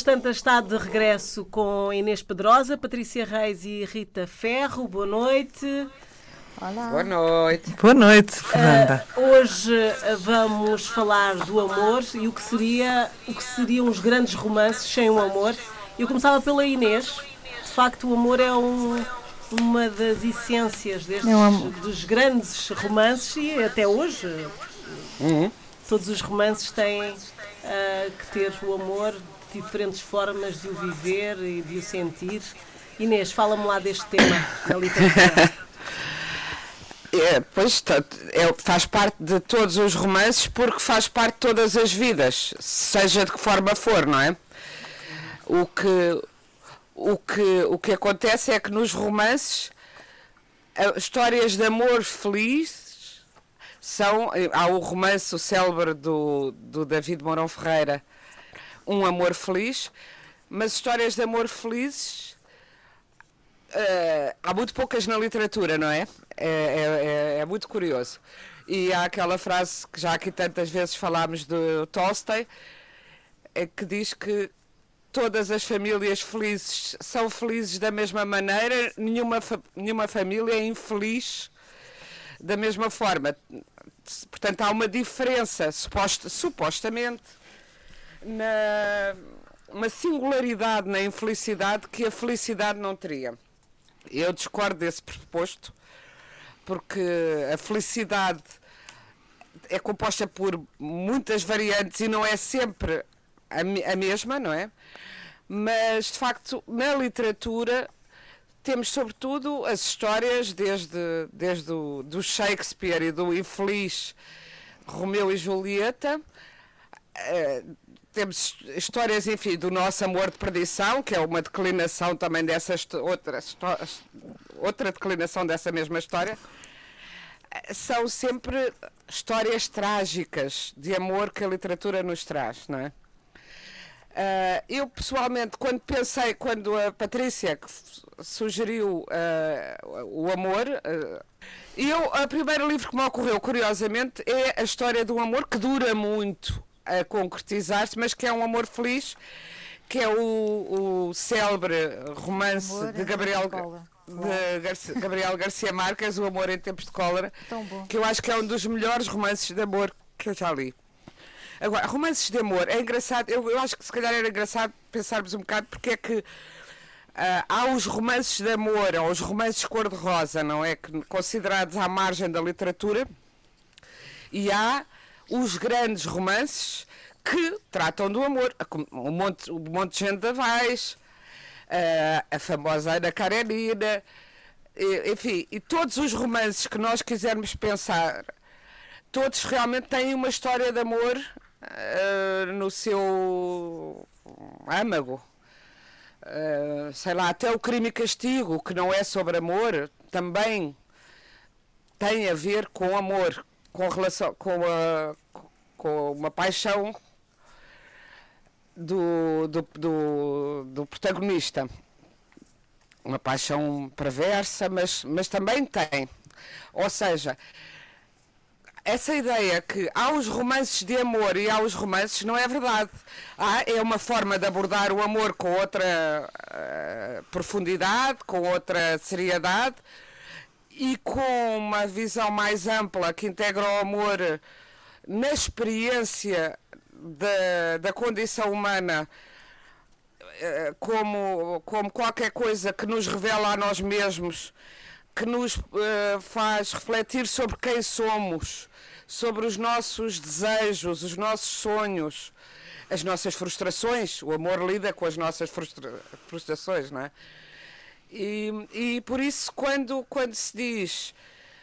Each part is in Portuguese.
Páginas Tantas está de regresso com Inês Pedrosa, Patrícia Reis e Rita Ferro. Boa noite. Olá. Boa noite. Boa noite, Fernanda. Uh, hoje uh, vamos falar do amor e o que seria o que seriam os grandes romances sem o amor. Eu começava pela Inês. De facto, o amor é um, uma das essências destes, é dos grandes romances e até hoje uhum. todos os romances têm uh, que ter o amor diferentes formas de o viver e de o sentir. Inês, fala-me lá deste tema na literatura. É, pois é, faz parte de todos os romances porque faz parte de todas as vidas, seja de que forma for, não é? O que, o que, o que acontece é que nos romances histórias de amor feliz são. Há o romance, o célebre do, do David Mourão Ferreira, Um Amor Feliz, mas histórias de amor felizes Uh, há muito poucas na literatura, não é? É, é, é? é, muito curioso. E há aquela frase que já aqui tantas vezes falámos do Tolstói, é que diz que todas as famílias felizes são felizes da mesma maneira, nenhuma, fa nenhuma família é infeliz da mesma forma. Portanto, há uma diferença, suposta, supostamente, na uma singularidade na infelicidade que a felicidade não teria. Eu discordo desse pressuposto, porque a felicidade é composta por muitas variantes e não é sempre a, a mesma, não é? Mas, de facto, na literatura temos sobretudo as histórias desde, desde o do Shakespeare e do infeliz Romeu e Julieta, eh, temos histórias, enfim, do nosso amor de perdição, que é uma declinação também dessa outra, outra declinação dessa mesma história. São sempre histórias trágicas de amor que a literatura nos traz, não é? Uh, eu pessoalmente, quando pensei, quando a Patrícia sugeriu uh, o amor, uh, eu, o primeiro livro que me ocorreu, curiosamente, é a história do amor que dura muito a concretizar-se, mas que é um amor feliz, que é o, o célebre romance de Gabriel, de Garcia, Gabriel Garcia Marques, O Amor em Tempos de Cólera, que eu acho que é um dos melhores romances de amor que eu já li. Agora, romances de amor, é engraçado, eu, eu acho que se calhar era engraçado pensarmos um bocado porque é que uh, há os romances de amor, ou os romances cor-de-rosa, não é? Que, considerados à margem da literatura, e há os grandes romances que tratam do amor. O Monte, o Monte de Gente da Vaz, a, a famosa Ana Karenina, enfim, e todos os romances que nós quisermos pensar, todos realmente têm uma história de amor uh, no seu âmago. Uh, sei lá, até o crime e castigo, que não é sobre amor, também tem a ver com amor, com relação com, a, com uma paixão do, do, do, do, protagonista. Uma paixão perversa, mas, mas também tem. Ou seja, essa ideia que há os romances de amor e há os romances não é verdade. Há, é uma forma de abordar o amor com outra uh, profundidade, com outra seriedade e com uma visão mais ampla que integra o amor na experiência da, da condição humana eh, como, como qualquer coisa que nos revela a nós mesmos, que nos uh, faz refletir sobre quem somos, sobre os nossos desejos, os nossos sonhos, as nossas frustrações. O amor lida com as nossas frustra frustrações, não é? E, e por isso, quando, quando se diz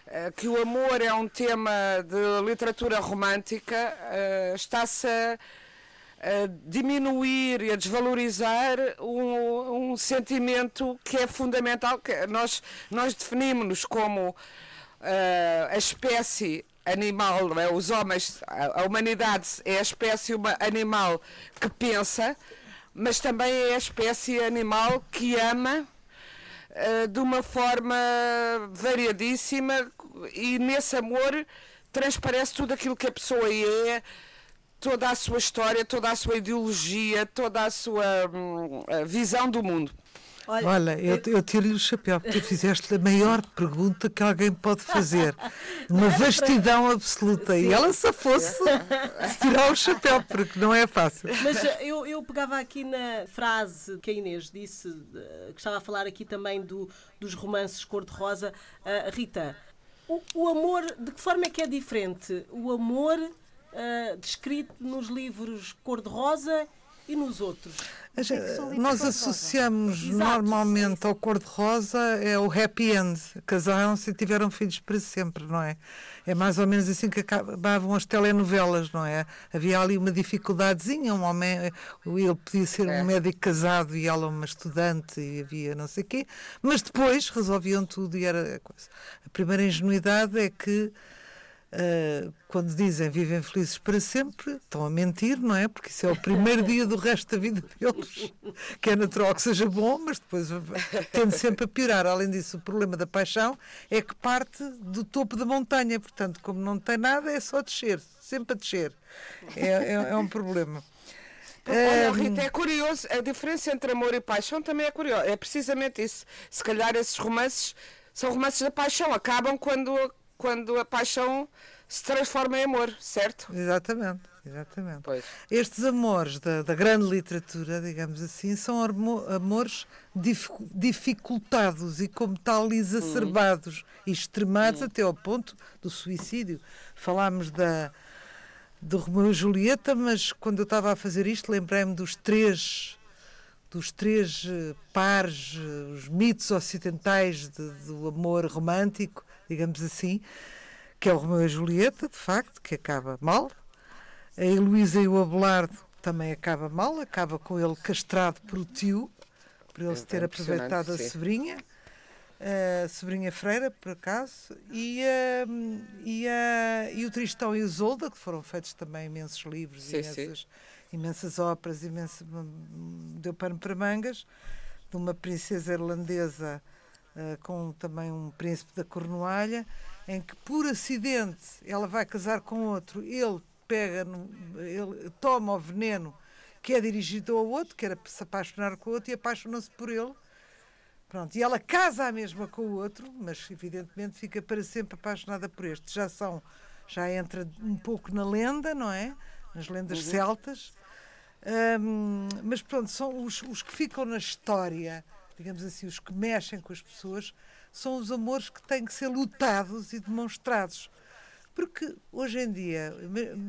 uh, que o amor é um tema de literatura romântica, uh, está-se a, a, diminuir e a desvalorizar um, um, sentimento que é fundamental. Que nós, nós definimos-nos como uh, a espécie animal, é? os homens, a, a humanidade é a espécie animal que pensa, mas também é a espécie animal que ama de uma forma variadíssima e nesse amor transparece tudo aquilo que a pessoa é, toda a sua história, toda a sua ideologia, toda a sua hum, visão do mundo. Olha, Olha eu, eu tiro-lhe o chapéu, porque tu fizeste a maior pergunta que alguém pode fazer. Uma vastidão absoluta. Sim. E ela se fosse tirar o chapéu, porque não é fácil. Mas eh, eu, eu pegava aqui na frase que a Inês disse, que estava a falar aqui também do, dos romances cor-de-rosa. Uh, Rita, o, o, amor, de que forma é que é diferente? O amor uh, descrito nos livros cor-de-rosa e nos outros? É nós associamos normalmente ao cor-de-rosa é o happy end. Casaram-se e tiveram filhos para sempre, não é? É mais ou menos assim que acabavam as telenovelas, não é? Havia ali uma dificuldadezinha, um homem, ele podia ser é. um médico casado e ela uma estudante e havia não sei o quê, mas depois resolviam tudo e era a coisa. A primeira ingenuidade é que Uh, quando dizem vivem felizes para sempre, estão a mentir, não é? Porque isso é o primeiro dia do resto da vida deles, que é natural que seja bom, mas depois tende sempre a piorar. Além disso, o problema da paixão é que parte do topo da montanha, portanto, como não tem nada, é só descer, sempre a descer. É, é, é um problema. Olha, Rita, é curioso, a diferença entre amor e paixão também é curiosa. É precisamente isso. Se calhar esses romances são romances da paixão, acabam quando quando a paixão se transforma em amor, certo? Exatamente, exatamente. Pois. Estes amores da, da, grande literatura, digamos assim, são amores dificultados e, como tal, exacerbados e extremados hum. até ao ponto do suicídio. Falámos da, do Romeu e Julieta, mas quando eu estava a fazer isto, lembrei-me dos três dos três eh, pares, eh, os mitos ocidentais de, do amor romântico, digamos assim, que é o Romeu e a Julieta, de facto, que acaba mal. A Heloísa e o Abelardo também acaba mal, acaba com ele castrado por o tio, por ele é, se ter aproveitado a sobrinha, a sobrinha Freira, por acaso, e, e, e o Tristão e Isolda, que foram feitos também imensos livros, sim, imensas, sim. imensas óperas, imenso, deu pano para mangas, de uma princesa irlandesa uh, com também um príncipe da Cornualha, em que por acidente ela vai casar com outro, ele pega, no, ele toma o veneno que é dirigido ao outro, que era para se apaixonar com o outro, e apaixona-se por ele. Pronto, e ela casa a mesma com o outro, mas evidentemente fica para sempre apaixonada por este. Já são, já entra um pouco na lenda, não é? Nas lendas uhum. celtas. Um, mas pronto, são os, os que ficam na história digamos assim, os que mexem com as pessoas, são os amores que têm que ser lutados e demonstrados. Porque hoje em dia,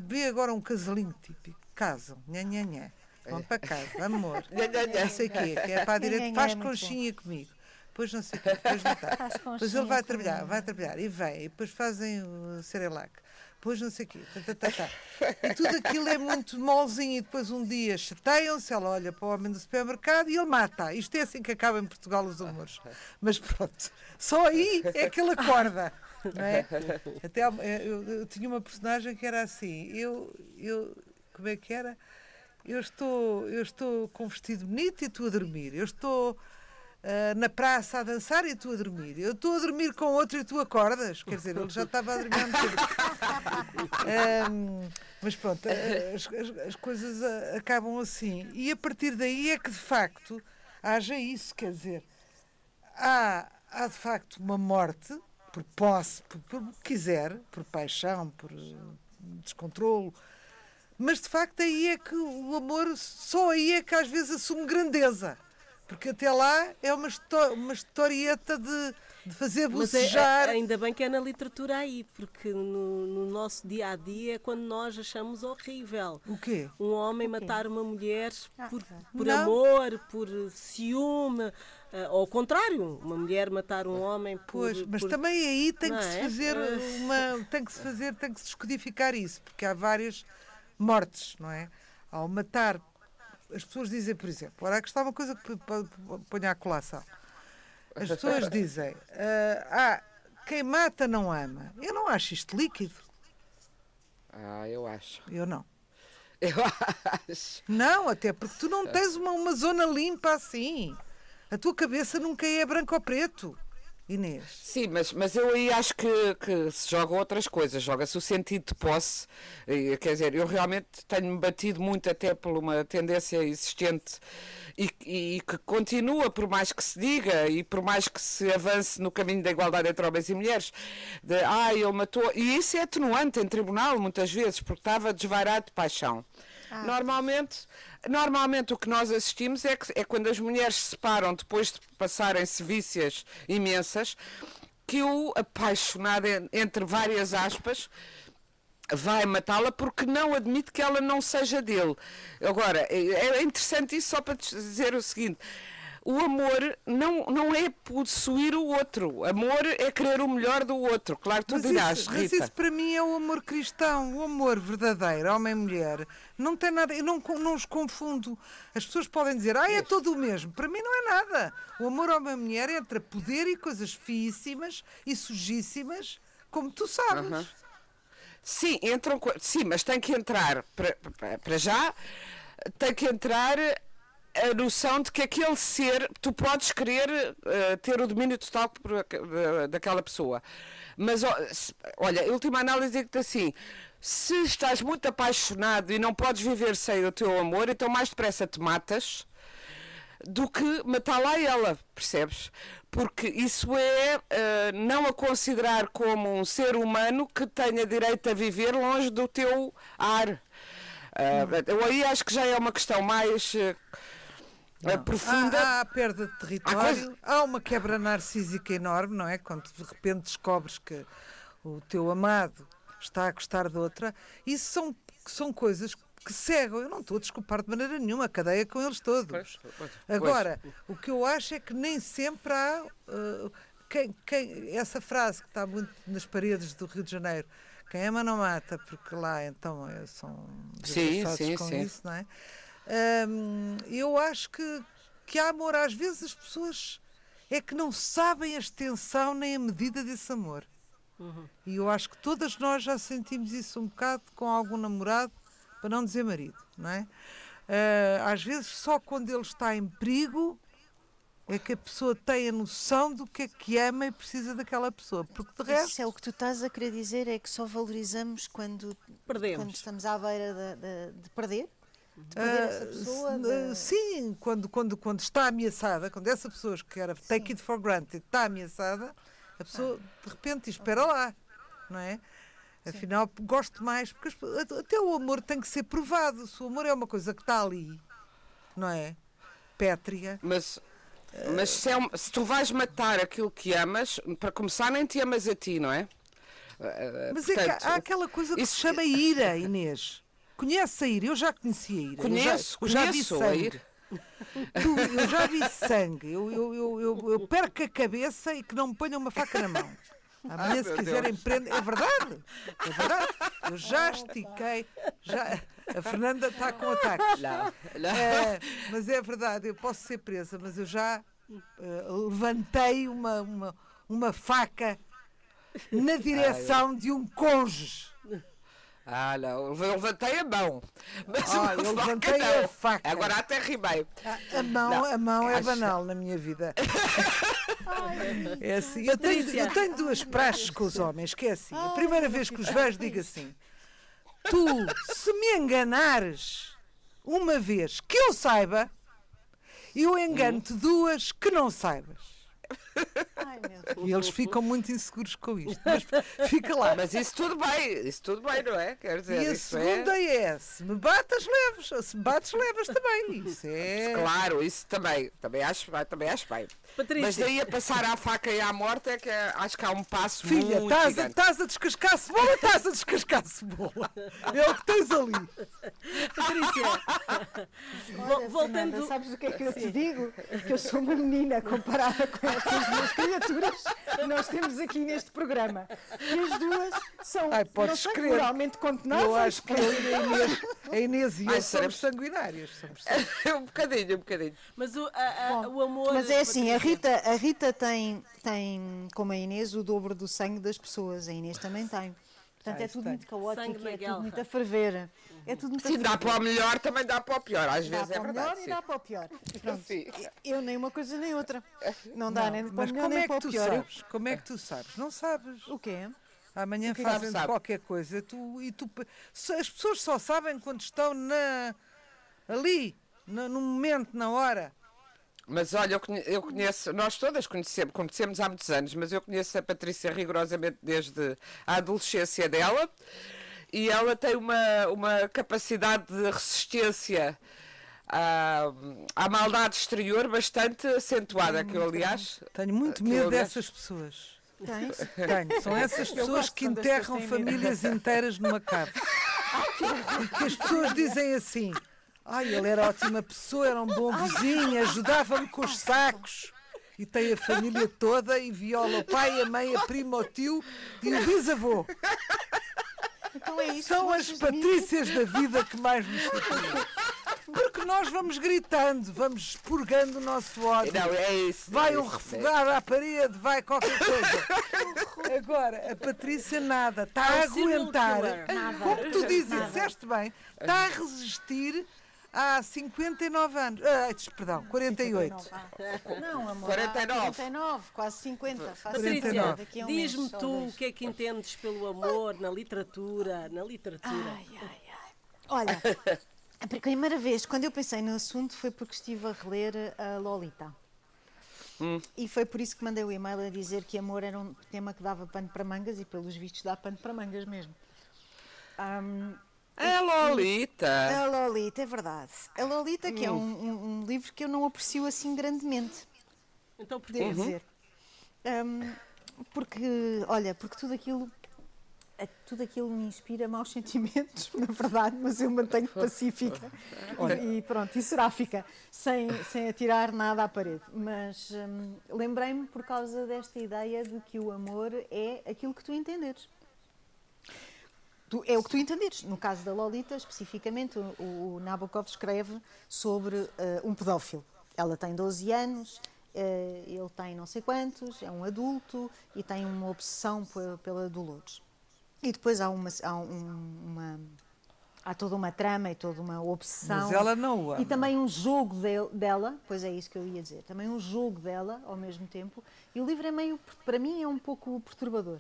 vê agora um casalinho típico, casam, nha, nha, nha, vão para casa, amor, não sei o quê, que é para a direita, faz conchinha comigo. Depois não sei o quê, depois não está. Depois ele vai trabalhar, vai trabalhar e vem, e depois fazem o Cerelac depois não sei o quê. Tá, tá, tá, e tudo aquilo é muito molzinho e depois um dia chateiam-se, ela olha para o homem do supermercado e ele mata. Isto é assim que acaba em Portugal os amores. Mas pronto, só aí é que ele acorda. Não é? Até eh, eu, eu tinha uma personagem que era assim, eu, eu como é que era? Eu estou, eu estou com um vestido bonito e tu a dormir. Eu estou uh, na praça a dançar e tu a dormir. Eu estou a dormir com outro e tu acordas. Quer dizer, ele já estava a dormir há um, Mas pronto, as, as, as coisas uh, acabam assim. E a partir daí é que de facto haja isso, quer dizer, há, há de facto uma morte por posse, por, por quiser, por paixão, por descontrolo, mas de facto aí é que o amor, só aí é que às vezes assume grandeza. Porque até lá é uma, uma historieta de, de fazer bocejar. Mas é, ainda bem que é na literatura aí, porque no, no, nosso dia a dia é quando nós achamos horrível. O quê? Um homem matar uma mulher ah, por, por amor, por ciúme. Uh, ao contrário, uma mulher matar um homem por. Pois, mas por... também aí tem que se é? fazer uma. Tem que se fazer, tem que se descodificar isso, porque há várias mortes, não é? Ao matar as pessoas dizem, por exemplo, agora que está uma coisa que põe à colação. As pessoas dizem, uh, ah, quem mata não ama. Eu não acho isto líquido. Ah, eu acho. Eu não. Eu acho. Não, até porque tu não tens uma, uma zona limpa assim. A tua cabeça nunca é branco ou preto. Inês. Sim, mas, mas eu aí acho que, que se jogam outras coisas, joga-se o sentido de posse. E, quer dizer, eu realmente tenho-me batido muito até por uma tendência existente e, e, que continua, por mais que se diga e por mais que se avance no caminho da igualdade entre homens e mulheres, de ah, ele matou. E isso é atenuante em tribunal, muitas vezes, porque estava desvairado de paixão. Ah. Normalmente, normalmente o que nós assistimos é, que, é quando as mulheres se separam depois de passarem sevícias imensas, que o apaixonado, entre várias aspas, vai matá-la porque não admite que ela não seja dele. Agora, é, é interessante isso só para dizer o seguinte o amor não, não é possuir o outro. Amor é querer o melhor do outro. Claro, tu mas dirás, isso, Rita. Mas isso para mim é o amor cristão, o amor verdadeiro, homem e mulher. Não tem nada, eu não, não os confundo. As pessoas podem dizer, ah, é todo o mesmo. Para mim não é nada. O amor homem e mulher entra poder e coisas fiíssimas e sujíssimas, como tu sabes. Uh -huh. Sim, entram, sim, mas tem que entrar para, para já, tem que entrar a noção de que aquele ser, tu podes querer uh, ter o domínio total por, uh, daquela pessoa. Mas, olha, a última análise diz-te assim: se estás muito apaixonado e não podes viver sem o teu amor, então mais depressa te matas do que matá-la ela, percebes? Porque isso é uh, não a considerar como um ser humano que tenha direito a viver longe do teu ar. Uh, eu aí acho que já é uma questão mais. Uh, não. profunda. Há, há perda de território, há, coisa... há, uma quebra narcísica enorme, não é? Quando de repente descobres que o teu amado está a gostar de outra. Isso são, são coisas que cegam. Eu não estou a desculpar de maneira nenhuma a cadeia com eles todos. Pois, pois, Agora, o que eu acho é que nem sempre há. Uh, quem, quem, essa frase que está muito nas paredes do Rio de Janeiro, quem ama não mata, porque lá então é, são sim, sim, com sim. isso, não é? Eu acho que, que há amor. Às vezes as pessoas é que não sabem a extensão nem a medida desse amor. Uhum. E eu acho que todas nós já sentimos isso um bocado com algum namorado, para não dizer marido, não é? Uh, às vezes só quando ele está em perigo é que a pessoa tem a noção do que é que ama e precisa daquela pessoa. Porque de resto. Isso é o que tu estás a querer dizer, é que só valorizamos quando, Perdemos. quando estamos à beira de, de, de perder? Ah, pessoa? De... Sim, quando, quando, quando está ameaçada, quando essa pessoa que era take sim. it for granted está ameaçada, a pessoa ah. de repente espera lá, não é? Afinal, sim. gosto mais, porque até o amor tem que ser provado. Se o amor é uma coisa que está ali, não é? Pétria. Mas, mas se, é, se tu vais matar aquilo que amas, para começar, nem te amas a ti, não é? Mas Portanto, é que há aquela coisa que isso... se chama ira, Inês. Conhece a ira? Eu já conheci a ira. Conheço, eu já, eu já vi sangue. Tu, eu já vi sangue. Eu, eu, eu, eu, eu perco a cabeça e que não me ponham uma faca na mão. Amanhã, se quiserem prender. É verdade. É verdade. Eu já estiquei. Já... A Fernanda está com ataques. Não, não. É, mas é verdade, eu posso ser presa, mas eu já uh, levantei uma, uma, uma faca na direção de um cônjuge. Ah, não, eu levantei a mão. Mas ah, eu levantei não. a faca. Agora até rimei. A, a mão, não, a mão é banal na minha vida. é assim. Eu tenho, eu tenho duas praxes com os homens, que é assim. A primeira vez que os vejo, digo assim: Tu, se me enganares uma vez que eu saiba, eu engano-te duas que não saibas. Ai, e eles ficam muito inseguros com isto. Mas fica lá. Mas isso tudo bem, isso tudo bem, não é? Quer dizer, e a é segunda é... é... se me batas, levas. Se me bates, levas também. Isso é. Claro, isso também. Também acho, também acho bem. Patrícia. Mas daí a passar à faca e à morte é que acho que há um passo Filha, muito estás a, estás a descascar cebola, estás a descascar cebola. É o que tens ali. Patrícia, Olha, voltando. Fernanda, sabes o que é que eu te digo? Que eu sou uma menina comparada com essas duas criaturas que nós temos aqui neste programa. E as duas são Ai, podes não crer. moralmente. Eu acho que eu e a Inês, a Inês e eu Ai, somos sanguinários. Somos um bocadinho, um bocadinho. Mas o, a, a, Bom, o amor. Mas é assim, a Rita, a Rita tem, tem, como a Inês, o dobro do sangue das pessoas. A Inês também tem. Portanto, é tudo muito caótico, é tudo muito a ferver. É tudo muito Se dá para o melhor, também dá para o pior. Às dá vezes é verdade. Dá para o melhor sim. e dá para o pior. Pronto. Eu nem uma coisa nem outra. Não dá Não, nem para o mas melhor como nem é para que o tu pior. sabes? Como é que tu sabes? Não sabes. O quê? Amanhã que fazem sabe? qualquer coisa tu, e tu, as pessoas só sabem quando estão na, ali, no, no momento, na hora. Mas olha, eu conhe- eu conheço, nós todas conhecemos, conhecemos há muitos anos, mas eu conheço a Patrícia rigorosamente desde a adolescência dela e ela tem uma, uma capacidade de resistência à, à maldade exterior bastante acentuada, que eu aliás. Tenho muito medo aliás, dessas pessoas. Tens? Tenho. São essas pessoas que enterram pessoas famílias inteiras numa cave. E que as pessoas dizem assim: ai, ele era ótima pessoa, era um bom vizinho, ajudava-me com os sacos. E tem a família toda e viola o pai, a mãe, a prima, o tio e o bisavô. Então é isso. São as patrícias da vida que mais nos. Porque nós vamos gritando, vamos expurgando o nosso ódio. Não, é isso. Vai é um refogar à parede, vai qualquer coisa. Agora, a Patrícia nada, está a É aguentar. Como tu dizes, disseste bem, está a resistir há 59 anos. Ah, perdão, 48. Não, amor. 49. 49, quase 50. Faz Patrícia, 49. daqui a um diz-me tu o que é que entendes pelo amor na literatura, na literatura. Ai, ai, ai. Olha, a primeira vez, quando eu pensei no assunto, foi porque estive a reler a Lolita. E foi por isso que mandei o e-mail a dizer que amor era um tema que dava pano para mangas e, pelos vistos, dá pano para mangas mesmo. Ahm, É Lolita. a Lolita, é verdade. A Lolita, que é um, um- um livro que eu não aprecio assim grandemente. Então porquê? devo dizer. Hum, porque, olha, porque tudo aquilo, tudo aquilo me inspira maus sentimentos, na verdade, mas eu mantenho pacífica e pronto, e seráfica, sem, sem atirar nada à parede. Mas hum, lembrei-me por causa desta ideia de que o amor é aquilo que tu entenderes. Tu- é o que tu entenderes. No caso da Lolita, especificamente, o, o Nabokov escreve sobre eh, um pedófilo. Ela tem 12 anos, eh, ele tem não sei quantos, é um adulto e tem uma obsessão pe- pela Dolores. E depois há uma, há um- uma- há toda uma trama e toda uma obsessão. Mas ela não o ama. E também um jogo del- dela, pois é isso que eu ia dizer, também um jogo dela ao mesmo tempo. E o livro é meio, para mim, é um pouco perturbador.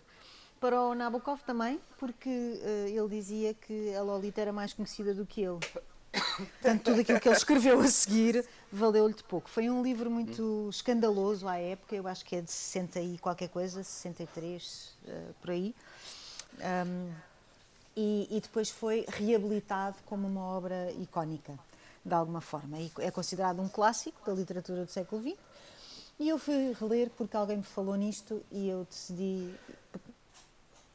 Para o Nabokov também, porque eh, ele dizia que a Lolita era mais conhecida do que ele. Portanto, tudo aquilo que ele escreveu a seguir valeu-lhe de pouco. Foi um livro muito escandaloso à época, eu acho que é de 60 e qualquer coisa, 63, eh, por aí. Ahm, e, e depois foi reabilitado como uma obra icónica, de alguma forma. E é considerado um clássico da literatura do século XX. E eu fui reler porque alguém me falou nisto e eu decidi.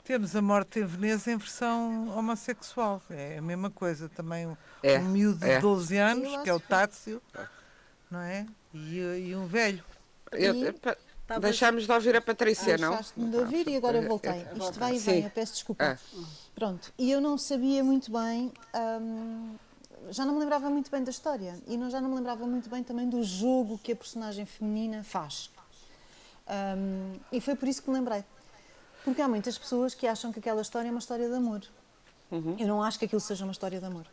Temos a morte em Veneza em versão homossexual. É a mesma coisa. Também um, É, um miúdo de é. 12 anos, que é o Tátsio, não é? E, e um velho. Eu- E- pa- Talvez- Deixámos de ouvir a Patrícia, não? Deixaste-me de ouvir e agora eu voltei. Isto vai e vem, Sim. eu peço desculpa. Ah. Pronto, e eu não sabia muito bem, hum, já não me lembrava muito bem da história e não, já não me lembrava muito bem também do jogo que a personagem feminina faz. Hum, e foi por isso que me lembrei. Porque há muitas pessoas que acham que aquela história é uma história de amor. Uhum. Eu não acho que aquilo seja uma história de amor.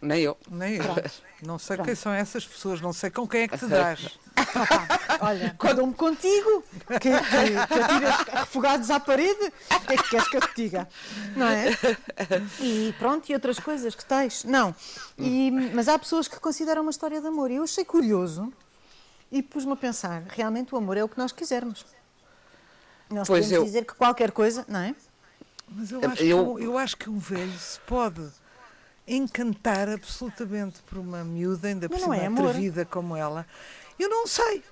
Nem eu. Nem eu. Pronto. Não sei Pronto. quem são essas pessoas, não sei com quem é que te dás. Olha, quando me contigo, que, que, que atiras refogados à parede, o que é que queres que eu te diga? Não é? E pronto, e outras coisas que tens. Não. E, mas há pessoas que consideram uma história de amor. E eu achei curioso e pus-me a pensar: realmente o amor é o que nós quisermos. Nós Pois podemos eu- dizer que qualquer coisa, não é? Mas eu Eu- acho, que, eu- um- eu acho que um velho se pode encantar absolutamente por uma miúda, ainda por cima é atrevida como ela. Eu não sei.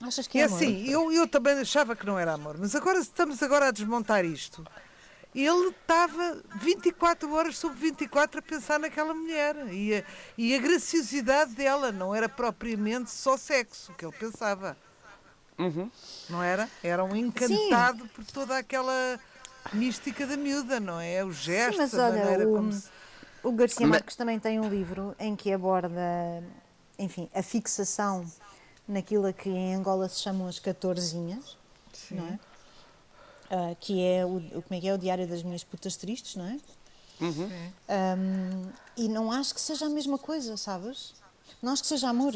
Achas que É é amor? assim, eu, eu também achava que não era amor, mas agora estamos agora a desmontar isto. Ele estava 24 horas sobre 24 a pensar naquela mulher e a, e a graciosidade dela não era propriamente só sexo que ele pensava. Uhum. Não era? Era um encantado por toda aquela mística da miúda, não é? O gesto, mas a olha, maneira o- como se... O Garcia Ma- Marques também tem um livro em que aborda, enfim, a fixação naquilo a que em Angola se chamam as catorzinhas, não é? uh, que é o, como é que é o Diário das Minhas Putas Tristes, não é? Uhum. Um, e não acho que seja a mesma coisa, sabes? Não acho que seja amor.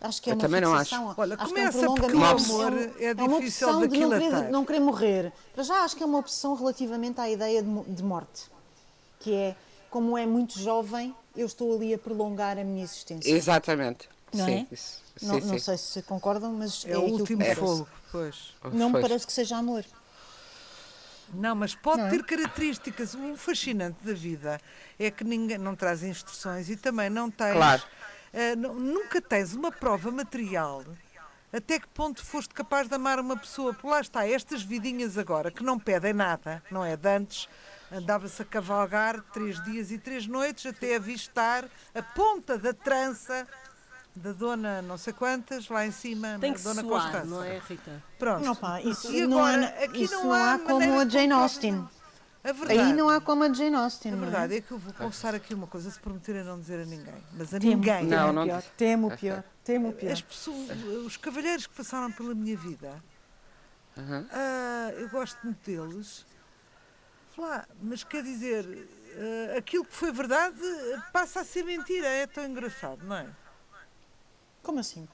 Acho que é eu uma também fixação. não acho. Olha, acho começa é um porque o amor é, é difícil é uma de, de não querer, não querer morrer. Para já acho que é uma opção relativamente à ideia de, de morte. Que é, como é muito jovem, eu estou ali a prolongar a minha existência. Exatamente. Não sim, é? Isso, não, sim, não sim. sei se concordam, mas é, é o último que fogo. Pois. Não pois. me parece que seja amor. Não, mas pode Não é? ter características. O fascinante da vida é que ninguém não traz instruções e também não tens. Claro. Eh, nu- nunca tens uma prova material até que ponto foste capaz de amar uma pessoa. Por lá está, estas vidinhas agora que não pedem nada, não é? De antes andava-se a cavalgar três dias e três noites até avistar a ponta da trança da dona não sei quantas lá em cima, Tem que dona suar, Constança. não é, Rita? Pronto. Não, pá, isso E não, agora, há, aqui isso não não há como a Jane comprovar. Austen. A verdade, Aí não há como a Jane Austen. a não é? verdade é que eu vou confessar aqui uma coisa, se prometer a não dizer a ninguém, mas a Temo, ninguém. temo Não, o não pior, diz. temo o pior, temo o pior. As pessoas, os cavalheiros que passaram pela minha vida, Uhum. ah, eu gosto muito deles. Lá, mas quer dizer, ah, aquilo que foi verdade passa a ser mentira. É tão engraçado, não é? Como assim?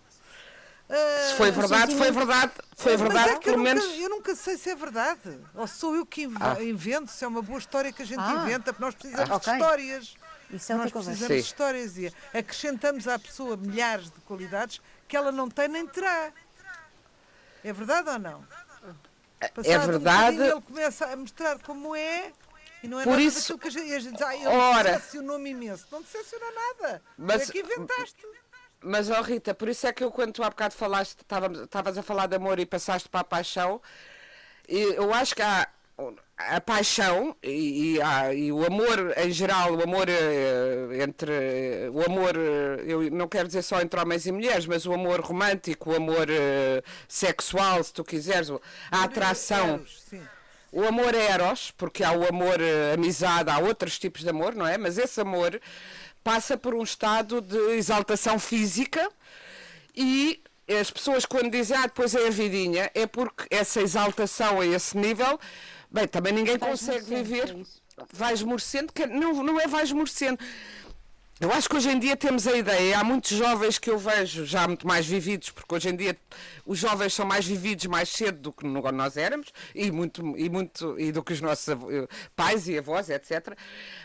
Ah, Se foi verdade, foi verdade. Foi verdade, é que eu pelo nunca, menos. eu nunca sei se é verdade. Ou sou eu que Ah. invento, se é uma boa história que a gente Ah. inventa, porque nós precisamos Ah. de Ok. histórias. Isso é Nós precisamos de Sim. histórias e acrescentamos à pessoa milhares de qualidades que ela não tem nem terá. É verdade ou não? Passado um verdade. bocadinho, ele começa a mostrar como é e não é Por nada isso- que a gente, e a gente diz, ah, ele Ora. decepcionou nome imenso. Não decepcionou nada. Mas- é que inventaste. Mas, ó Rita, por isso é que eu, quando tu há bocado falaste, estavas a falar de amor e passaste para a paixão, e eu acho que há a paixão e, e há- e o amor em geral, o amor eh, entre. eh, o amor, eh, eu não quero dizer só entre homens e mulheres, mas o amor romântico, o amor eh, sexual, se tu quiseres, a atração. Eros. O amor é eros, porque há o amor eh, amizade, há outros tipos de amor, não é? Mas esse amor passa por um estado de exaltação física e as pessoas quando dizem, ah, depois é a vidinha, é porque essa exaltação a esse nível, bem, também ninguém Vai consegue viver. é. Vai esmorecendo, que não, não é vai esmorecendo. Eu acho que hoje em dia temos a ideia, há muitos jovens que eu vejo já muito mais vividos, porque hoje em dia os jovens são mais vividos mais cedo do que nós éramos, e muito, e muito e do que os nossos eh, pais e avós, etc.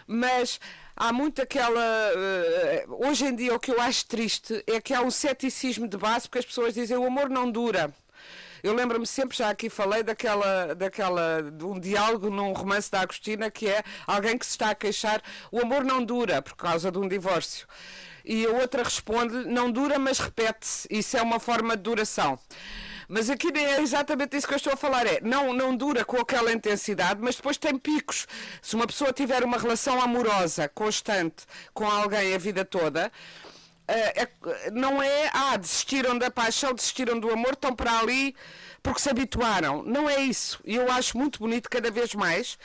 Mas há muito aquela. eh, hoje em dia o que eu acho triste é que há um ceticismo de base, porque as pessoas dizem o amor não dura. Eu lembro-me sempre, já aqui falei, daquela, daquela, de um diálogo num romance da Agostina que é alguém que se está a queixar, o amor não dura por causa de um divórcio. E a outra responde, não dura, mas repete-se. Isso é uma forma de duração. Mas aqui é exatamente isso que eu estou a falar. É, não, não dura com aquela intensidade, mas depois tem picos. Se uma pessoa tiver uma relação amorosa, constante, com alguém a vida toda, eh, é- não é, ah, desistiram da paixão, desistiram do amor, estão para ali porque se habituaram. Não é isso. E eu acho muito bonito cada vez mais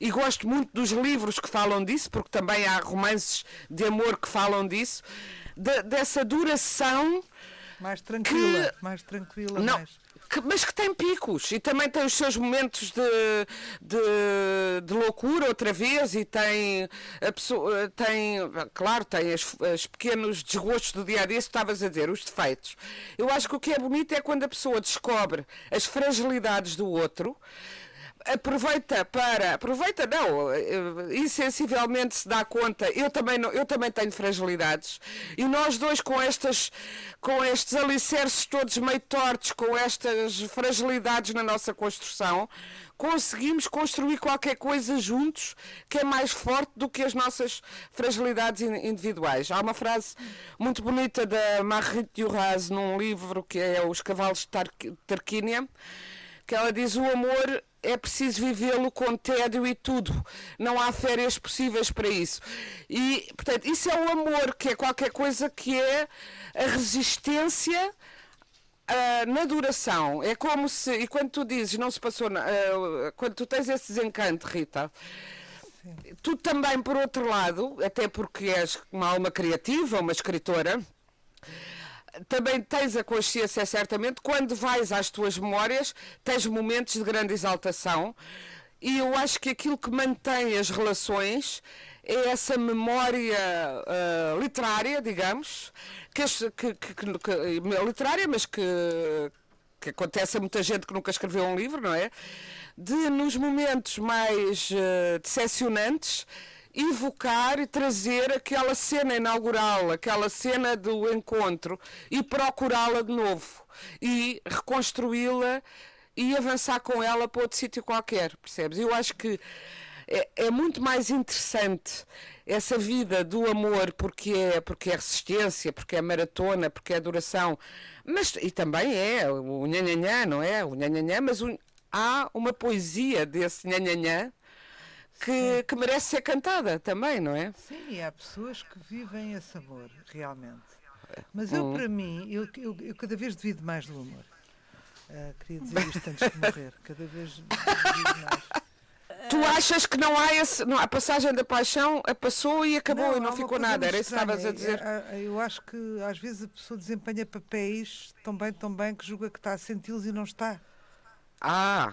e gosto muito dos livros que falam disso, porque também há romances de amor que falam disso, de- dessa duração Mais tranquila, mais tranquila, não, mais. que- mas que tem picos e também tem os seus momentos de, de, de loucura outra vez e tem a pessoa tem claro tem os as pequenos desgostos do dia a dia que estavas a dizer os defeitos eu acho que o que é bonito é quando a pessoa descobre as fragilidades do outro aproveita para aproveita não eh, insensivelmente se dá conta eu também não, eu também tenho fragilidades. E nós dois com estas com estes alicerces todos meio tortos com estas fragilidades na nossa construção conseguimos construir qualquer coisa juntos que é mais forte do que as nossas fragilidades in- individuais. Há uma frase muito bonita da Marguerite Duras num livro que é Os Cavalos de Tar- Tarquínia que ela diz o amor é preciso vivê-lo com tédio e tudo. Não há férias possíveis para isso. E, portanto, isso é o amor, que é qualquer coisa que é a resistência ah, na duração. É como se, e quando tu dizes não se passou, ah, quando tu tens esse desencanto, Rita, tu também, por outro lado, até porque és uma alma criativa, uma escritora, também tens a consciência, certamente, quando vais às tuas memórias, tens momentos de grande exaltação. E eu acho que aquilo que mantém as relações é essa memória uh, literária, digamos, que, que, que, que, literária, mas que, que acontece a muita gente que nunca escreveu um livro, não é? De nos momentos mais uh, decepcionantes evocar e trazer aquela cena inaugural, aquela cena do encontro e procurá-la de novo e reconstruí-la e avançar com ela para outro sítio qualquer, percebes? Eu acho que é, é, muito mais interessante essa vida do amor porque é porque é resistência, porque é maratona, porque é duração, mas e também é o nhanhanhã, não é? O nhanhanhã, mas o, há uma poesia desse nhanhanhã que, que merece ser cantada também, não é? Sim, e há pessoas que vivem esse amor, realmente. Mas eu, hum. para mim, eu, eu, eu, cada vez devido mais do amor. Uh, queria dizer isto antes de morrer. Cada vez devido mais. Tu achas que não há esse, não, a passagem da paixão passou e acabou não, e não ficou nada, era isso que estavas a dizer? Eu acho que às vezes a pessoa desempenha papéis tão bem, tão bem que julga que está a senti-los e não está. Ah,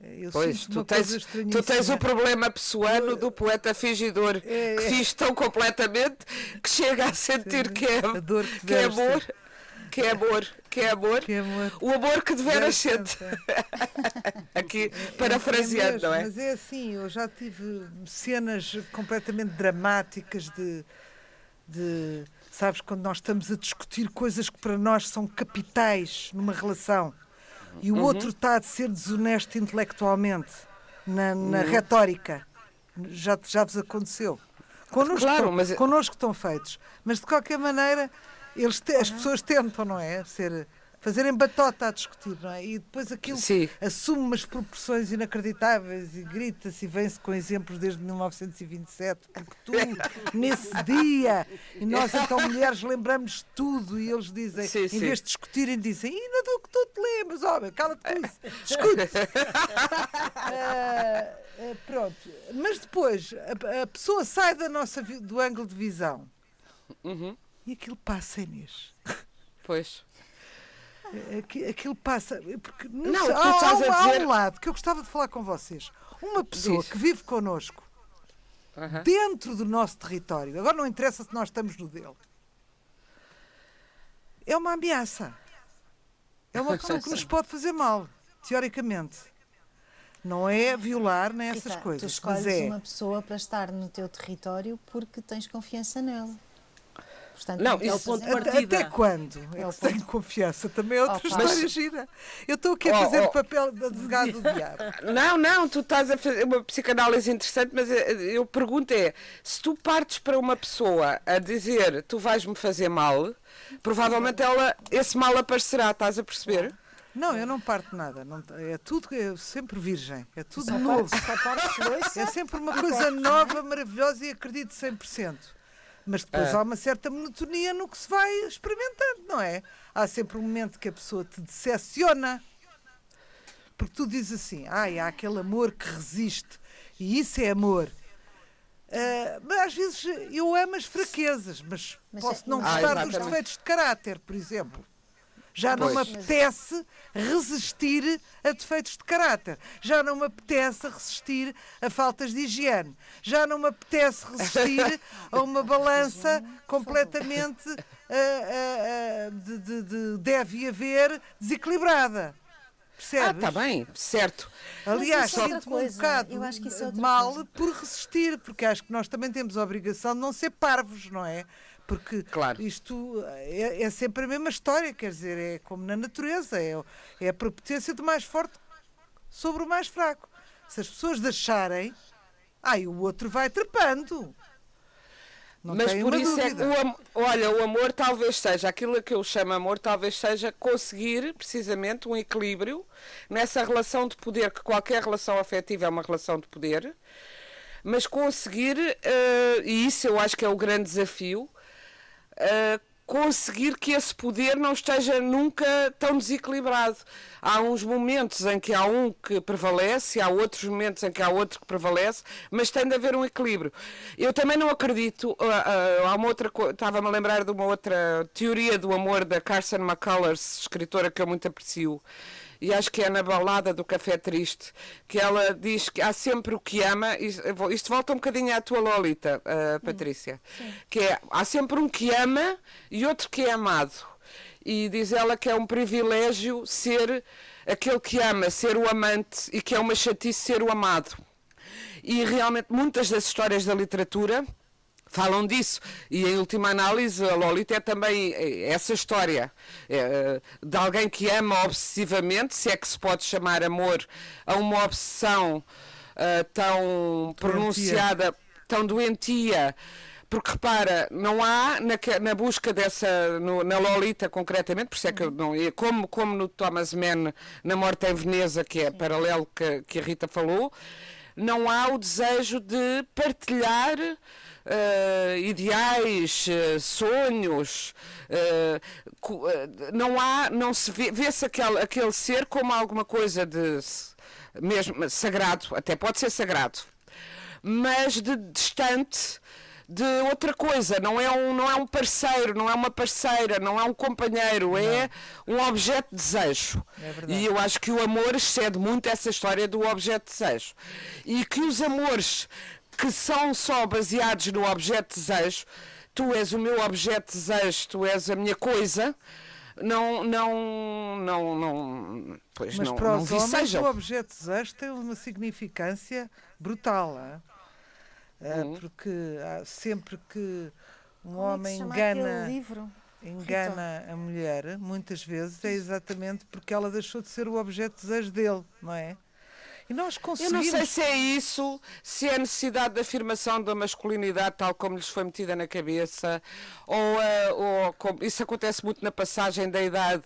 eu pois, tu tens, tu tens o problema pessoano do poeta fingidor, é, é. que fiz tão completamente que chega a sentir Sim, que é, que, que é amor. Que é amor, que é amor, que é amor. o amor que deveras sente. Aqui, é, parafraseando, é, não é? Mas é assim, eu já tive cenas completamente dramáticas de, de. Sabes, quando nós estamos a discutir coisas que para nós são capitais numa relação e o uhum. outro está a ser desonesto intelectualmente na, na uhum. retórica. Já, já vos aconteceu. Connosco, claro, mas... connosco estão feitos. Mas de qualquer maneira eles te, as pessoas tentam, não é? Ser, fazerem batota a discutir, não é? E depois aquilo Sim. assume umas proporções inacreditáveis e grita-se e vem-se com exemplos desde 1927, porque tu, nesse dia, e nós então mulheres lembramos tudo e eles dizem, sim, em sim. vez de discutirem, dizem, ainda do que tu te lembras, homem, cala-te com isso, escute. uh, uh, pronto, mas depois a, a, pessoa sai da nossa, do ângulo de visão. Uhum e aquilo passa, Inês. Pois. Aquilo passa. Porque, não, não sei, há, há, dizer... há, um lado que eu gostava de falar com vocês. Uma pessoa Diz. que vive connosco dentro do nosso território, agora não interessa se nós estamos no dele, é uma ameaça. É uma pessoa que nos pode fazer mal, teoricamente. Não é violar nem essas Rita, coisas. Tu escolhes mas é... uma pessoa para estar no teu território porque tens confiança nela. Portanto, não, é o ponto de partida. Até quando? É eu tenho confiança. Também é outra oh, história mas... gira. Eu estou aqui a fazer oh, oh. o papel de advogado do diabo. Não, não, tu estás a fazer uma psicanálise interessante, mas eh, eu pergunto é, se tu partes para uma pessoa a dizer tu vais-me fazer mal, provavelmente ela, esse mal aparecerá, estás a perceber? Não, eu não parto nada. Não, é tudo é sempre virgem. É tudo só novo. Parte, é sempre uma coisa nova, maravilhosa e acredito 100%. Mas depois ah. há uma certa monotonia no que se vai experimentando, não é? Há sempre um momento que a pessoa te decepciona. Porque tu dizes assim, ai, há aquele amor que resiste. E isso é amor. Uh, mas às vezes eu amo as fraquezas, mas, mas posso é... não ah, gostar ah, dos defeitos de caráter, por exemplo. Já não me apetece resistir a defeitos de caráter. Já não me apetece resistir a faltas de higiene. Já não me apetece resistir a uma balança completamente uh, uh, uh, de, de, de deve haver desequilibrada. Percebes? Ah, está bem, certo. Aliás, é sinto-me um bocado é mal coisa. por resistir, porque acho que nós também temos a obrigação de não ser parvos, não é? Porque claro. isto é, é, sempre a mesma história, quer dizer, é como na natureza, é, é a propotência do mais forte sobre o mais fraco. Se as pessoas deixarem, ai, o outro vai trepando. Não Mas por isso dúvida. é que o, olha, o amor talvez seja, aquilo que eu chamo amor, talvez seja conseguir precisamente um equilíbrio nessa relação de poder, que qualquer relação afetiva é uma relação de poder, mas conseguir, uh, e isso eu acho que é o grande desafio, conseguir que esse poder não esteja nunca tão desequilibrado. Há uns momentos em que há um que prevalece, há outros momentos em que há outro que prevalece, mas tem de haver um equilíbrio. Eu também não acredito, uh, uh, há uma outra, estava-me a lembrar de uma outra teoria do amor da Carson McCullers, escritora que eu muito aprecio, e acho que é na balada do Café Triste, que ela diz que há sempre o que ama, isto volta um bocadinho à tua Lolita, uh, Patrícia, Sim. que é, há sempre um que ama e outro que é amado. E diz ela que é um privilégio ser aquele que ama, ser o amante, e que é uma chatice ser o amado. E realmente muitas das histórias da literatura falam disso. E em última análise, a Lolita é também é, essa história é, de alguém que ama obsessivamente, se é que se pode chamar amor a uma obsessão uh, tão pronunciada, tão doentia. Porque repara, não há na, na busca dessa, no, na Lolita concretamente, por isso é que não, como, como no Thomas Mann, na Morte em Veneza, que é paralelo que, que a Rita falou, não há o desejo de partilhar uh, ideais, uh, sonhos. Uh, não há, não se vê, vê-se aquele, aquele ser como alguma coisa de mesmo sagrado, até pode ser sagrado, mas de distante de outra coisa, não é um, não é um parceiro, não é uma parceira, não é um companheiro, não. é um objeto de desejo. É e eu acho que o amor excede muito essa história do objeto de desejo. E que os amores que são só baseados no objeto de desejo, tu és o meu objeto de desejo, tu és a minha coisa, não, não, não, não, pois Mas não, para os não homens o objeto de desejo tem uma significância brutal, é? uhum. porque sempre que um Como homem é engana, engana a mulher, muitas vezes é exatamente porque ela deixou de ser o objeto de desejo dele, não é? E nós conseguimos... Eu não sei se é isso, se é a necessidade de afirmação da masculinidade tal como lhes foi metida na cabeça, ou, uh, ou como, isso acontece muito na passagem da idade,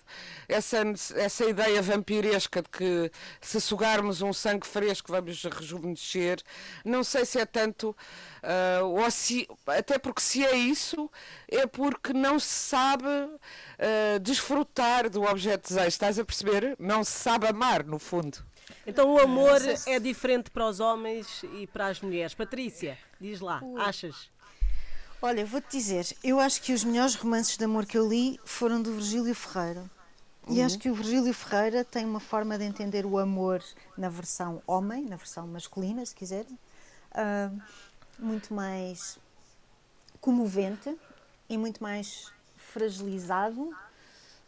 essa, essa ideia vampiresca de que se sugarmos um sangue fresco vamos rejuvenescer. Não sei se é tanto... Uh, ou se, até porque se é isso, é porque não se sabe uh, desfrutar do objeto de desejo. Estás a perceber? Não se sabe amar, no fundo. Então o amor é diferente para os homens e para as mulheres. Patrícia, diz lá, achas? Olha, vou-te dizer, eu acho que os melhores romances de amor que eu li foram do Virgílio Ferreira. E uhum. acho que o Virgílio Ferreira tem uma forma de entender o amor na versão homem, na versão masculina, se quiserem, uh, muito mais comovente e muito mais fragilizado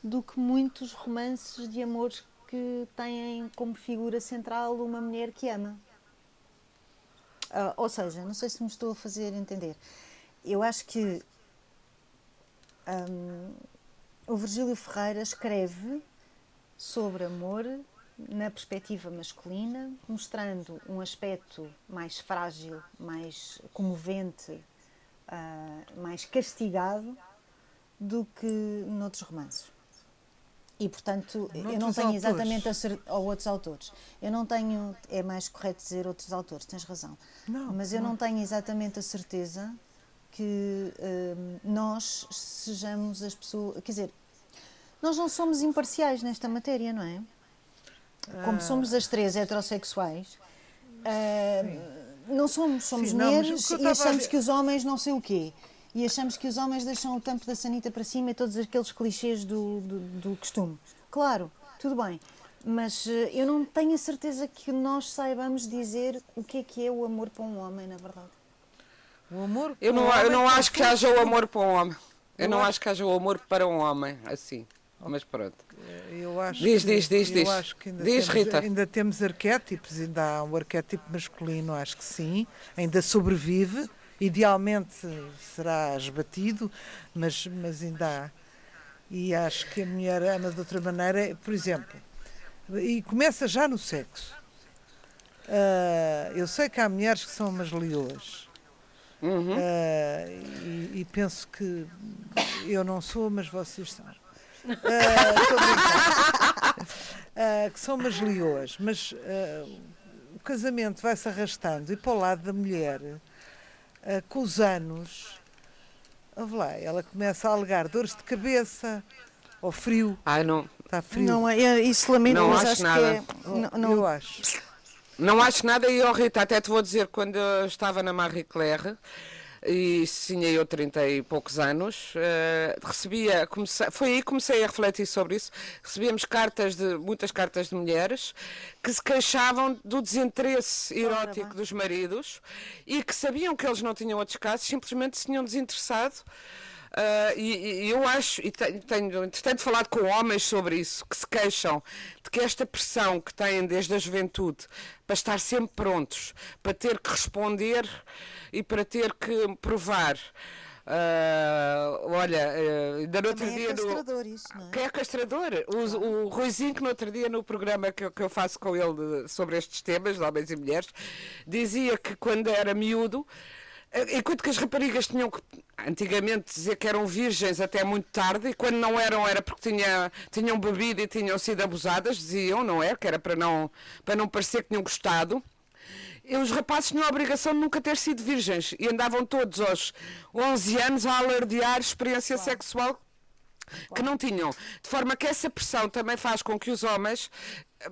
do que muitos romances de amores que têm como figura central uma mulher que ama. Uh, ou seja, não sei se me estou a fazer entender. Eu acho que um, o Virgílio Ferreira escreve sobre amor na perspectiva masculina, mostrando um aspecto mais frágil, mais comovente, uh, mais castigado do que noutros romances. E, portanto, eu não tenho autores. exatamente a cer... ou outros autores. Eu não tenho, é mais correto dizer outros autores, tens razão. Não, Mas eu não, não tenho exatamente a certeza que hum, nós sejamos as pessoas. Quer dizer, nós não somos imparciais nesta matéria, não é? Como ah. somos as três heterossexuais, uh, não somos, somos Sim, mulheres não, e achamos que os homens não sei o quê e achamos que os homens deixam o tampo da sanita para cima e todos aqueles clichês do, do, do costume. Claro, tudo bem, mas eh, eu não tenho a certeza que nós saibamos dizer o que é que é o amor para um homem, na verdade. O amor eu não, eu não acho que haja o amor para um homem. Eu não acho que haja o amor para um homem, assim. Mas pronto. Eu acho diz, que, diz, diz, diz. Acho que ainda diz, temos, Rita. Ainda temos arquétipos, ainda há um arquétipo masculino, acho que sim. Ainda sobrevive Idealmente será esbatido, mas, mas ainda há. E acho que a mulher ama de outra maneira, por exemplo, e começa já no sexo. Uh, eu sei que há mulheres que são umas leoas. Uhum. Uh, e, e, penso que eu não sou, mas vocês são. Uh, que são umas leoas, mas o casamento vai-se arrastando e para o lado da mulher uh, com os anos, lá, ela começa a alegar dores de cabeça ou frio. Ai, não. Está frio. Não, é, isso lamento, Não mas acho acho nada. que é. Não, não- Eu acho. Não acho nada e, oh, Rita, até te vou dizer, quando eu estava na Marie Claire, e tinha eu 30 e poucos anos, eh, recebia, foi aí que comecei a refletir sobre isso, recebíamos cartas de, muitas cartas de mulheres que se queixavam do desinteresse erótico dos maridos e que sabiam que eles não tinham outros casos, simplesmente se tinham desinteressado Uh, e, e eu acho, e tenho, tenho entretanto falado com homens sobre isso, que se queixam de que esta pressão que têm desde a juventude para estar sempre prontos, para ter que responder e para ter que provar. Uh, olha, uh, ainda no outro é dia. no- castrador isso, não é? que é castrador. O, o Ruizinho, que no outro dia, no programa que, eu- que eu faço com ele de- sobre estes temas, de homens e mulheres, dizia que quando era miúdo, enquanto que as raparigas tinham que, antigamente, dizer que eram virgens até muito tarde, e quando não eram, era porque tinha, tinham bebido e tinham sido abusadas, diziam, não é? Que era para não, para não parecer que tinham gostado. E os rapazes tinham a obrigação de nunca ter sido virgens e andavam todos aos 11 anos a alardear experiência sexual que não tinham. De forma que essa pressão também faz com que os homens,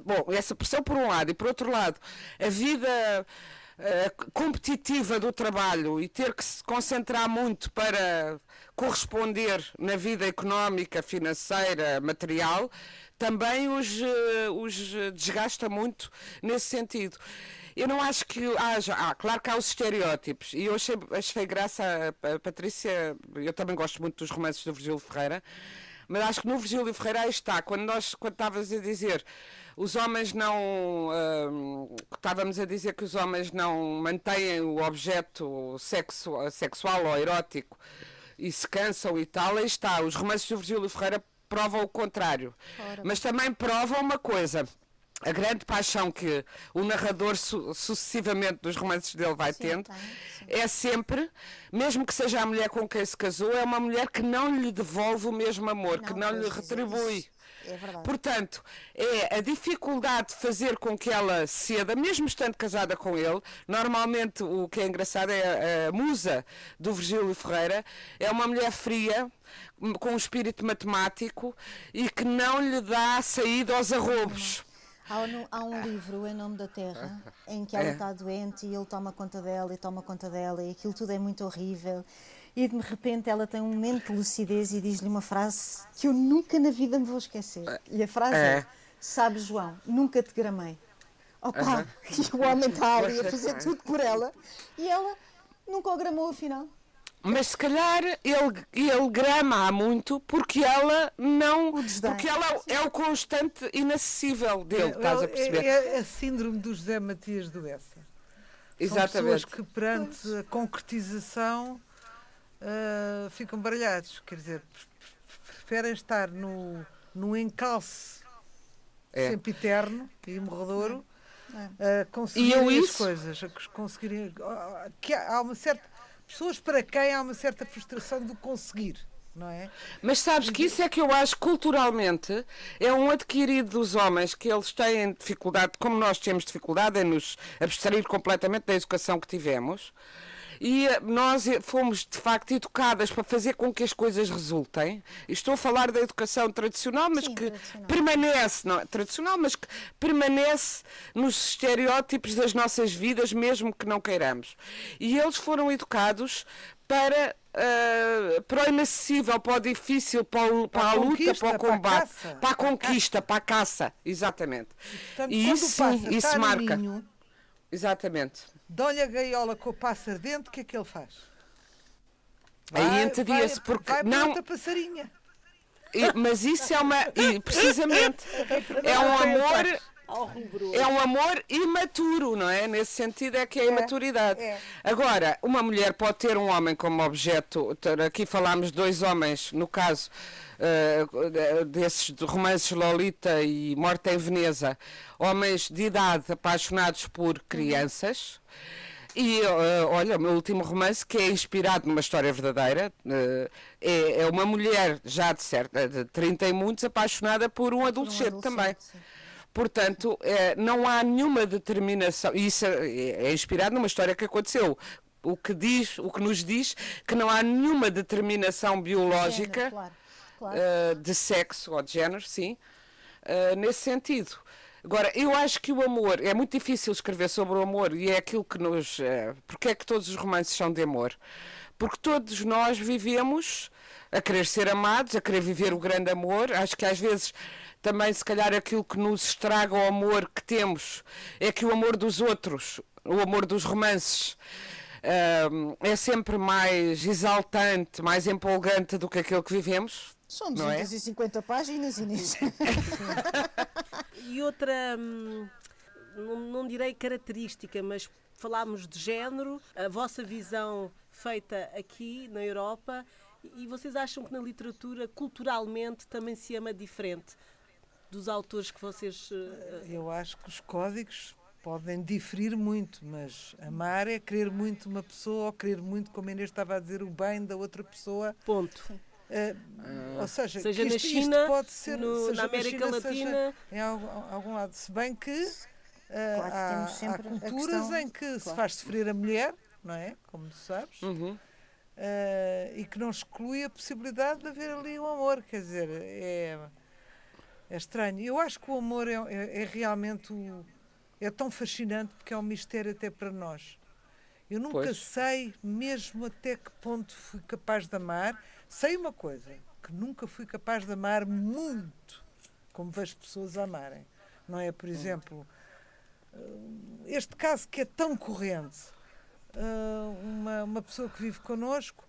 bom, essa pressão por um lado e por outro lado, a vida eh, competitiva do trabalho e ter que se concentrar muito para corresponder na vida económica, financeira, material, também os, eh, os desgasta muito nesse sentido. Eu não acho que haja. Ah, claro que há os estereótipos. E eu achei, achei graça a, a Patrícia. Eu também gosto muito dos romances do Virgílio Ferreira. Mas acho que no Virgílio Ferreira aí está. Quando nós quando estavas a dizer os homens não. hum, estávamos a dizer que os homens não mantêm o objeto sexo, sexual ou erótico e se cansam e tal, aí está. Os romances do Virgílio Ferreira provam o contrário. Mas também provam uma coisa. A grande paixão que o narrador su- sucessivamente dos romances dele vai tendo sim. é sempre, mesmo que seja a mulher com quem se casou, é uma mulher que não lhe devolve o mesmo amor, que não lhe dizer retribui. isso É verdade. Portanto, é a dificuldade de fazer com que ela ceda, mesmo estando casada com ele. Normalmente, o que é engraçado é a, a musa do Virgílio Ferreira é uma mulher fria, com um espírito matemático e que não lhe dá saída aos arrobos. Há, um- há um livro, Em Nome da Terra, em que ela É. está doente e ele toma conta dela e toma conta dela e aquilo tudo é muito horrível. E de repente ela tem um momento de lucidez e diz-lhe uma frase que eu nunca na vida me vou esquecer. E a frase é: É. Sabes, João, nunca te gramei. Opa! E o homem está ali a fazer tudo por ela e ela nunca o gramou afinal. Mas se calhar ele, ele grama há muito porque ela não. Porque ela é o constante inacessível dele, estás a É- perceber? É, é a síndrome do José Matias do Essa. São pessoas Exatamente. que perante a concretização ah, ficam baralhados. Quer dizer, pre- pre- preferem estar no, no encalce É. sempiterno e morredouro É. a conseguirem as coisas. Conseguirem, ah, que há há uma certa. Pessoas para quem há uma certa frustração de conseguir, não é? Mas sabes que isso é que eu acho culturalmente é um adquirido dos homens que eles têm dificuldade, como nós temos dificuldade em nos abstrair completamente da educação que tivemos. E nós fomos de facto educadas para fazer com que as coisas resultem. E estou a falar da educação tradicional, mas Sim, que tradicional. permanece, não é? tradicional, mas que permanece nos estereótipos das nossas vidas, mesmo que não queiramos. E eles foram educados para, ah, para o inacessível, para o difícil, para, o- para a luta, para o para a combate, caça. para a conquista, para a caça, exatamente. Portanto, E isso pássaro isso marca. ninho, Exatamente. Dão-lhe a gaiola com o pássaro dentro, o que é que ele faz? Aí entedia-se, porque vai não- outra passarinha. E- mas isso é uma. E precisamente. É um amor. Ao rubro. É um amor imaturo, não é? Nesse sentido é que é a imaturidade. é. Agora, uma mulher pode ter um homem como objeto. Aqui falámos de dois homens, no caso eh, desses de romances Lolita e Morte em Veneza, homens de idade apaixonados por crianças. E eh, olha, o meu último romance, que é inspirado numa história verdadeira, eh, é, é uma mulher já de certa, de 30 e muitos, apaixonada por um adolescente, também. adolescente, sim. Portanto, eh, não há nenhuma determinação. e Isso é, é inspirado numa história que aconteceu o que diz, o que nos diz que não há nenhuma determinação biológica género, claro, claro. Uh, de sexo ou de género, sim, uh, nesse sentido. Agora, eu acho que o amor, é muito difícil escrever sobre o amor e é aquilo que nos. Porque é que todos os romances são de amor? Porque todos nós vivemos a querer ser amados, a querer viver o grande amor. Acho que às vezes também, se calhar, aquilo que nos estraga o amor que temos é que o amor dos outros, o amor dos romances, uh, é sempre mais exaltante, mais empolgante do que aquilo que vivemos. São 250 é? páginas, Inês. e outra, hum, não, não direi característica, mas falámos de género, a vossa visão feita aqui na Europa, e vocês acham que na literatura, culturalmente, também se ama diferente dos autores que vocês. Uh... Eu acho que os códigos podem diferir muito, mas amar é querer muito uma pessoa ou querer muito, como a Inês estava a dizer, o bem da outra pessoa. Ponto. Uh, ou seja, seja na isto, China, isto pode ser no, na América China, Latina, em algum, algum, lado, se bem que, uh, claro há, há, culturas questão, em que claro. se faz sofrer a mulher, não é? Como tu sabes. Uhum. Uh, e que não exclui a possibilidade de haver ali um amor, quer dizer, é, é estranho. Eu acho que o amor é, é, é realmente o, é tão fascinante porque é um mistério até para nós. Eu nunca pois. sei mesmo até que ponto fui capaz de amar. Sei uma coisa, que nunca fui capaz de amar muito como vejo pessoas amarem. Não é, por hum. exemplo, este caso que é tão corrente. Eh, uma, uma pessoa que vive connosco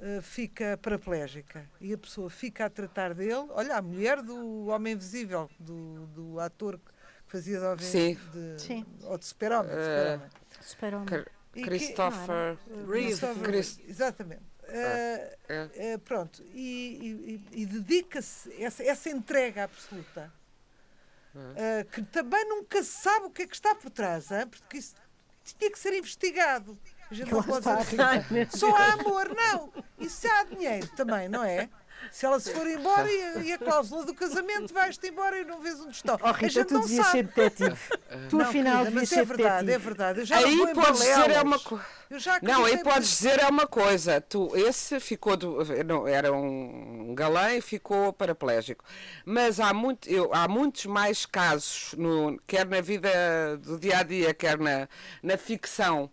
eh, fica paraplégica e a pessoa fica a tratar dele. Olha, a mulher do Homem Invisível, do, do ator que fazia de homem Sim. de, Sim. ou de super-homem. Uh, super-homem. Christopher Reeve. Exatamente. Uh, uh, pronto, e, e, e dedica-se essa, essa entrega absoluta, uh, que também nunca se sabe o que é que está por trás, hein? porque isso tinha que ser investigado. A gente não pode dizer só há amor, não. E se há dinheiro também, não é? Se ela se for embora e, e a cláusula do casamento vais-te embora e não vês onde estão. Oh, Rita, a gente tu não sabe. ser detetive. Tu não, afinal querida, mas é verdade, é verdade. Eu já aí não podes dizer é uma coisa. Não, aí podes dizer é uma coisa. Tu, esse ficou do, não, era um galã e ficou paraplégico. Mas há, muito, eu, há muitos mais casos, no, quer na vida do dia a dia, quer na, na ficção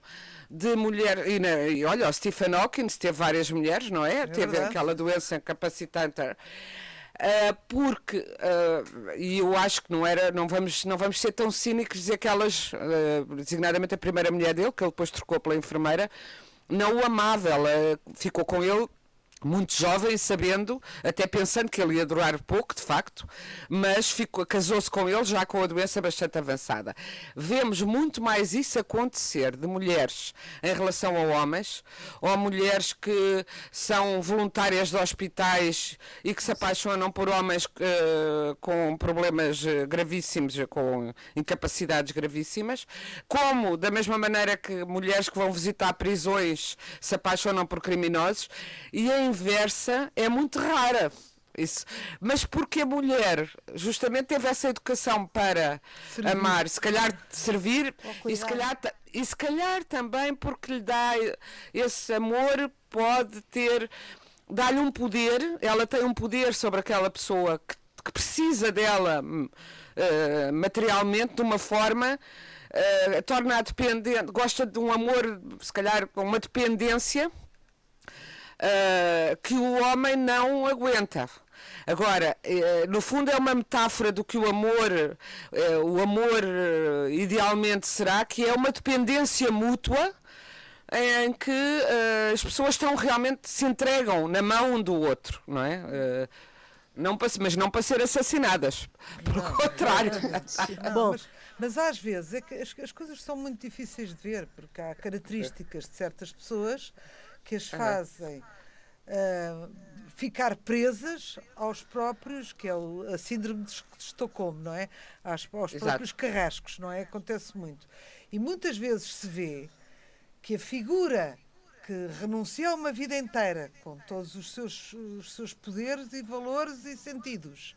de mulher. E, na, e olha, o Stephen Hawking teve várias mulheres, não é? é teve verdade. aquela doença incapacitante. Uh, porque uh, e eu acho que não era não vamos não vamos ser tão cínicos dizer que elas uh, designadamente a primeira mulher dele que ele depois trocou pela enfermeira não o amava ela ficou com ele muito jovem, sabendo, até pensando que ele ia durar pouco, de facto, mas casou-se com ele já com a doença bastante avançada. Vemos muito mais isso acontecer de mulheres em relação a homens, ou mulheres que são voluntárias de hospitais e que se apaixonam por homens uh, com problemas eh, gravíssimos, com incapacidades gravíssimas, como da mesma maneira que mulheres que vão visitar prisões se apaixonam por criminosos, e em inversa é muito rara. Isso. Mas porque a mulher justamente teve essa educação para servir. amar, se calhar servir e se calhar, e se calhar também porque lhe dá esse amor pode ter dá-lhe um poder, ela tem um poder sobre aquela pessoa que, que precisa dela uh, materialmente de uma forma uh, torna-a dependente, gosta de um amor, se calhar com uma dependência uh, que o homem não aguenta. Agora, uh, no fundo é uma metáfora do que o amor, uh, o amor idealmente será, que é uma dependência mútua em que as pessoas estão realmente se entregam na mão um do outro, não é? Não para, mas não para ser assassinadas, pelo contrário. Não, Bom, mas, mas, às vezes é que as, as, coisas são muito difíceis de ver, porque há características de certas pessoas que as fazem uh, ficar presas aos próprios, que é o, a síndrome de Estocolmo, não é? Aos, aos próprios carrascos, não é? Acontece muito. E muitas vezes se vê que a figura que renuncia a uma vida inteira, com todos os seus, os seus poderes e valores e sentidos,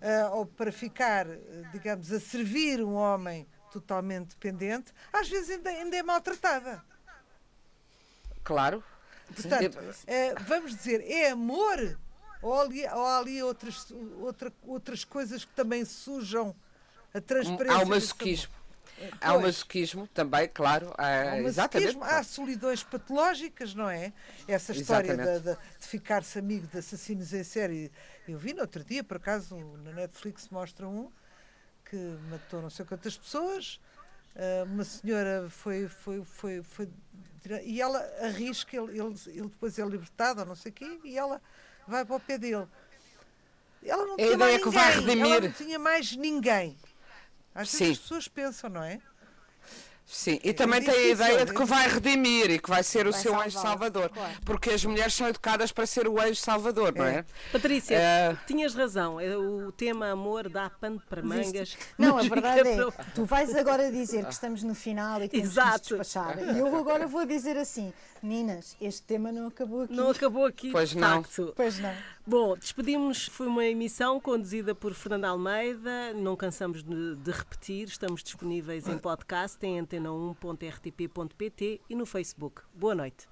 uh, ou para ficar, digamos, a servir um homem totalmente dependente, às vezes ainda, ainda é maltratada. Claro. Portanto, é, vamos dizer, é amor ou ali, ou há ali outras, outra, outras coisas que também sujam a transparência? Há o masoquismo. Há o masoquismo também, claro. Há, há, exatamente, há solidões patológicas, não é? Essa história de ficar-se amigo de assassinos em série. Eu vi no outro dia, por acaso, na Netflix mostra um que matou não sei quantas pessoas. Uh, uma senhora foi, foi, foi, foi, e ela arrisca, ele, ele, ele depois é libertado ou não sei o quê, e ela vai para o pé dele. Ela não, tinha mais, ninguém, ela não tinha mais ninguém. Às vezes Sim. as pessoas pensam, não é? Sim, e é também tem a ideia de que vai redimir e que vai ser o vai seu salvar, anjo salvador. Claro. Porque as mulheres são educadas para ser o anjo salvador, não é? é? Patrícia, é... tinhas razão. É o tema amor dá pano para mangas. Não, a verdade é, tu vais agora dizer que estamos no final e que temos Exato. que despachar. E eu agora vou dizer assim, meninas, este tema não acabou aqui. Não acabou aqui, pois não. Facto. Pois não. Bom, despedimos. Foi uma emissão conduzida por Fernando Almeida. Não cansamos de, de repetir. Estamos disponíveis em podcast em antena1.rtp.pt e no Facebook. Boa noite.